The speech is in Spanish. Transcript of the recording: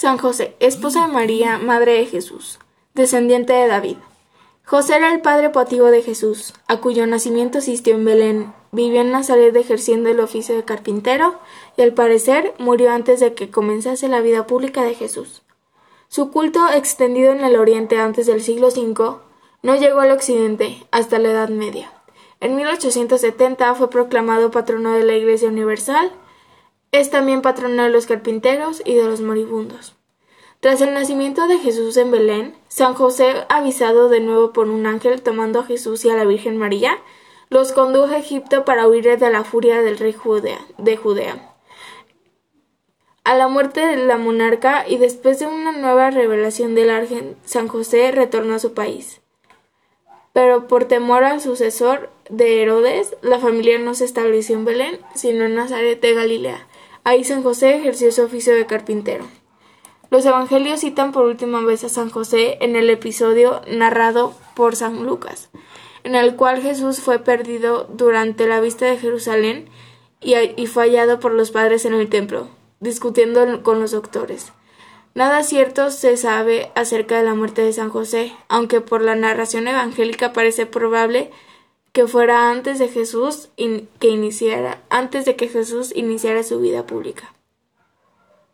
San José, esposa de María, madre de Jesús, descendiente de David. José era el padre potivo de Jesús, a cuyo nacimiento asistió en Belén. Vivió en Nazaret ejerciendo el oficio de carpintero y al parecer murió antes de que comenzase la vida pública de Jesús. Su culto, extendido en el Oriente antes del siglo V, no llegó al Occidente hasta la Edad Media. En 1870 fue proclamado patrono de la Iglesia Universal. Es también patrono de los carpinteros y de los moribundos. Tras el nacimiento de Jesús en Belén, San José, avisado de nuevo por un ángel tomando a Jesús y a la Virgen María, los condujo a Egipto para huir de la furia del rey de Judea. A la muerte de la monarca y después de una nueva revelación del ángel, San José retornó a su país. Pero por temor al sucesor de Herodes, la familia no se estableció en Belén, sino en Nazaret de Galilea. Ahí San José ejerció su oficio de carpintero. Los evangelios citan por última vez a San José en el episodio narrado por San Lucas, en el cual Jesús fue perdido durante la vista de Jerusalén y, y fue hallado por los padres en el templo, discutiendo con los doctores. Nada cierto se sabe acerca de la muerte de San José, aunque por la narración evangélica parece probable que fuera antes de Jesús que iniciara, antes de que Jesús iniciara su vida pública.